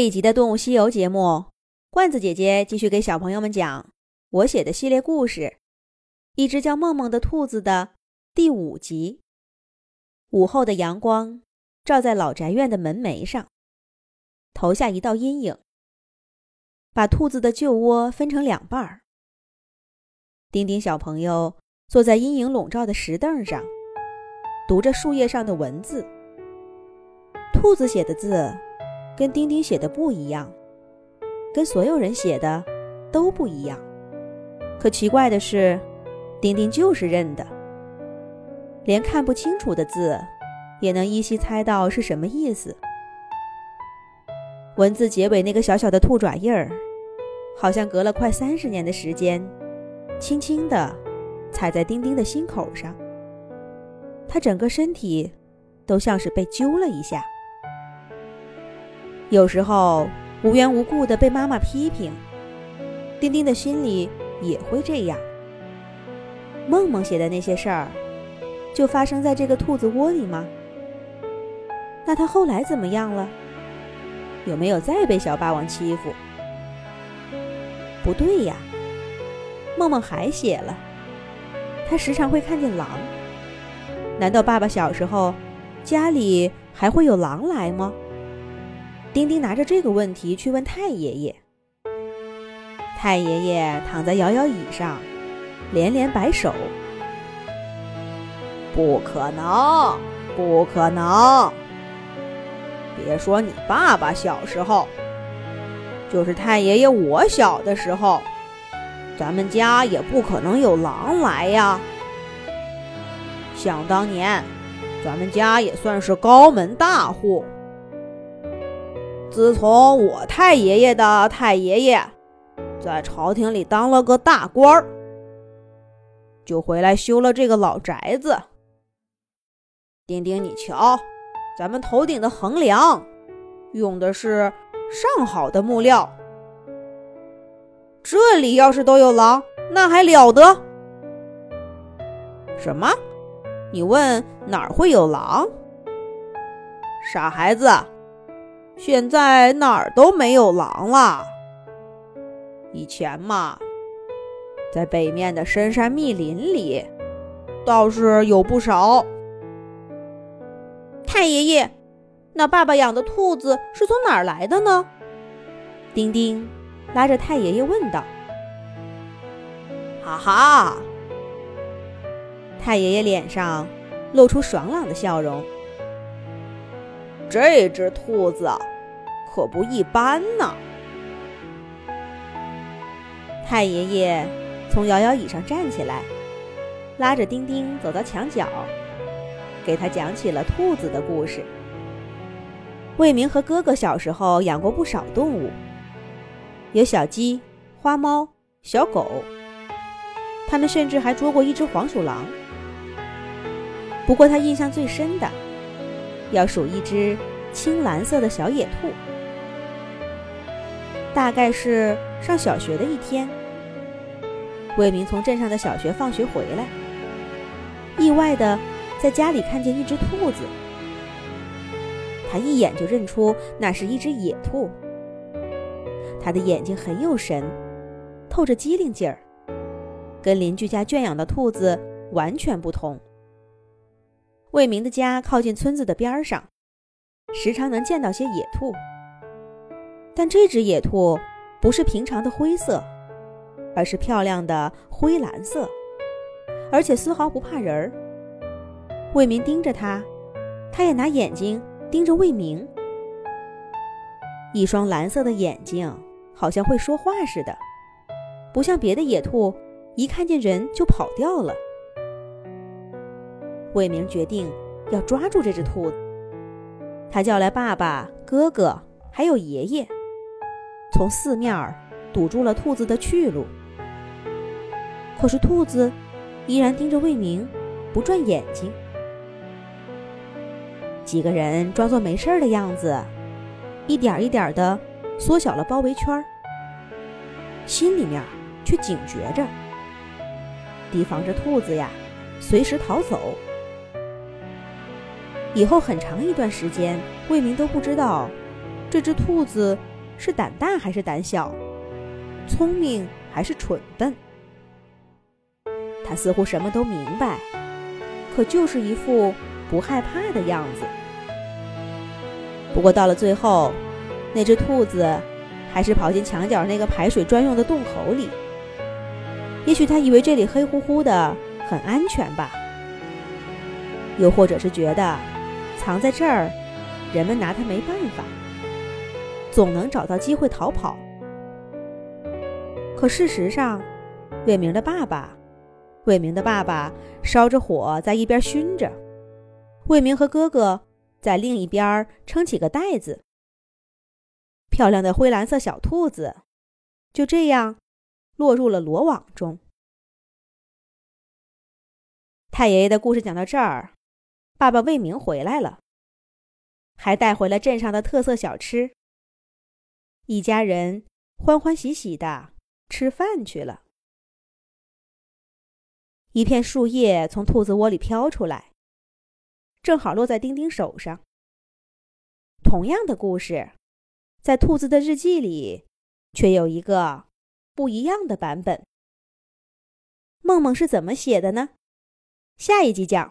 这一集的《动物西游》节目，罐子姐姐继续给小朋友们讲我写的系列故事《一只叫梦梦的兔子》的第五集。午后的阳光照在老宅院的门楣上，投下一道阴影，把兔子的旧窝分成两半儿。丁丁小朋友坐在阴影笼罩的石凳上，读着树叶上的文字。兔子写的字。跟丁丁写的不一样，跟所有人写的都不一样。可奇怪的是，丁丁就是认的，连看不清楚的字，也能依稀猜到是什么意思。文字结尾那个小小的兔爪印儿，好像隔了快三十年的时间，轻轻地踩在丁丁的心口上。他整个身体都像是被揪了一下。有时候无缘无故的被妈妈批评，丁丁的心里也会这样。梦梦写的那些事儿，就发生在这个兔子窝里吗？那他后来怎么样了？有没有再被小霸王欺负？不对呀，梦梦还写了，他时常会看见狼。难道爸爸小时候家里还会有狼来吗？丁丁拿着这个问题去问太爷爷。太爷爷躺在摇摇椅上，连连摆手：“不可能，不可能！别说你爸爸小时候，就是太爷爷我小的时候，咱们家也不可能有狼来呀。想当年，咱们家也算是高门大户。”自从我太爷爷的太爷爷在朝廷里当了个大官儿，就回来修了这个老宅子。丁丁，你瞧，咱们头顶的横梁用的是上好的木料。这里要是都有狼，那还了得？什么？你问哪儿会有狼？傻孩子！现在哪儿都没有狼了。以前嘛，在北面的深山密林里，倒是有不少。太爷爷，那爸爸养的兔子是从哪儿来的呢？丁丁拉着太爷爷问道。哈哈，太爷爷脸上露出爽朗的笑容。这只兔子可不一般呢。太爷爷从摇摇椅上站起来，拉着丁丁走到墙角，给他讲起了兔子的故事。魏明和哥哥小时候养过不少动物，有小鸡、花猫、小狗，他们甚至还捉过一只黄鼠狼。不过他印象最深的。要数一只青蓝色的小野兔，大概是上小学的一天，魏明从镇上的小学放学回来，意外的在家里看见一只兔子，他一眼就认出那是一只野兔，他的眼睛很有神，透着机灵劲儿，跟邻居家圈养的兔子完全不同。魏明的家靠近村子的边儿上，时常能见到些野兔。但这只野兔不是平常的灰色，而是漂亮的灰蓝色，而且丝毫不怕人儿。魏明盯着它，它也拿眼睛盯着魏明。一双蓝色的眼睛好像会说话似的，不像别的野兔，一看见人就跑掉了。魏明决定要抓住这只兔子。他叫来爸爸、哥哥，还有爷爷，从四面儿堵住了兔子的去路。可是兔子依然盯着魏明，不转眼睛。几个人装作没事的样子，一点一点地缩小了包围圈，心里面却警觉着，提防着兔子呀，随时逃走。以后很长一段时间，魏明都不知道这只兔子是胆大还是胆小，聪明还是蠢笨。他似乎什么都明白，可就是一副不害怕的样子。不过到了最后，那只兔子还是跑进墙角那个排水专用的洞口里。也许他以为这里黑乎乎的很安全吧，又或者是觉得藏在这儿，人们拿他没办法，总能找到机会逃跑。可事实上，魏明的爸爸，魏明的爸爸烧着火在一边熏着，魏明和哥哥在另一边撑起个袋子。漂亮的灰蓝色小兔子就这样落入了罗网中。太爷爷的故事讲到这儿，爸爸魏明回来了，还带回了镇上的特色小吃。一家人欢欢喜喜的吃饭去了。一片树叶从兔子窝里飘出来，正好落在丁丁手上。同样的故事。在兔子的日记里，却有一个不一样的版本。梦梦是怎么写的呢？下一集讲。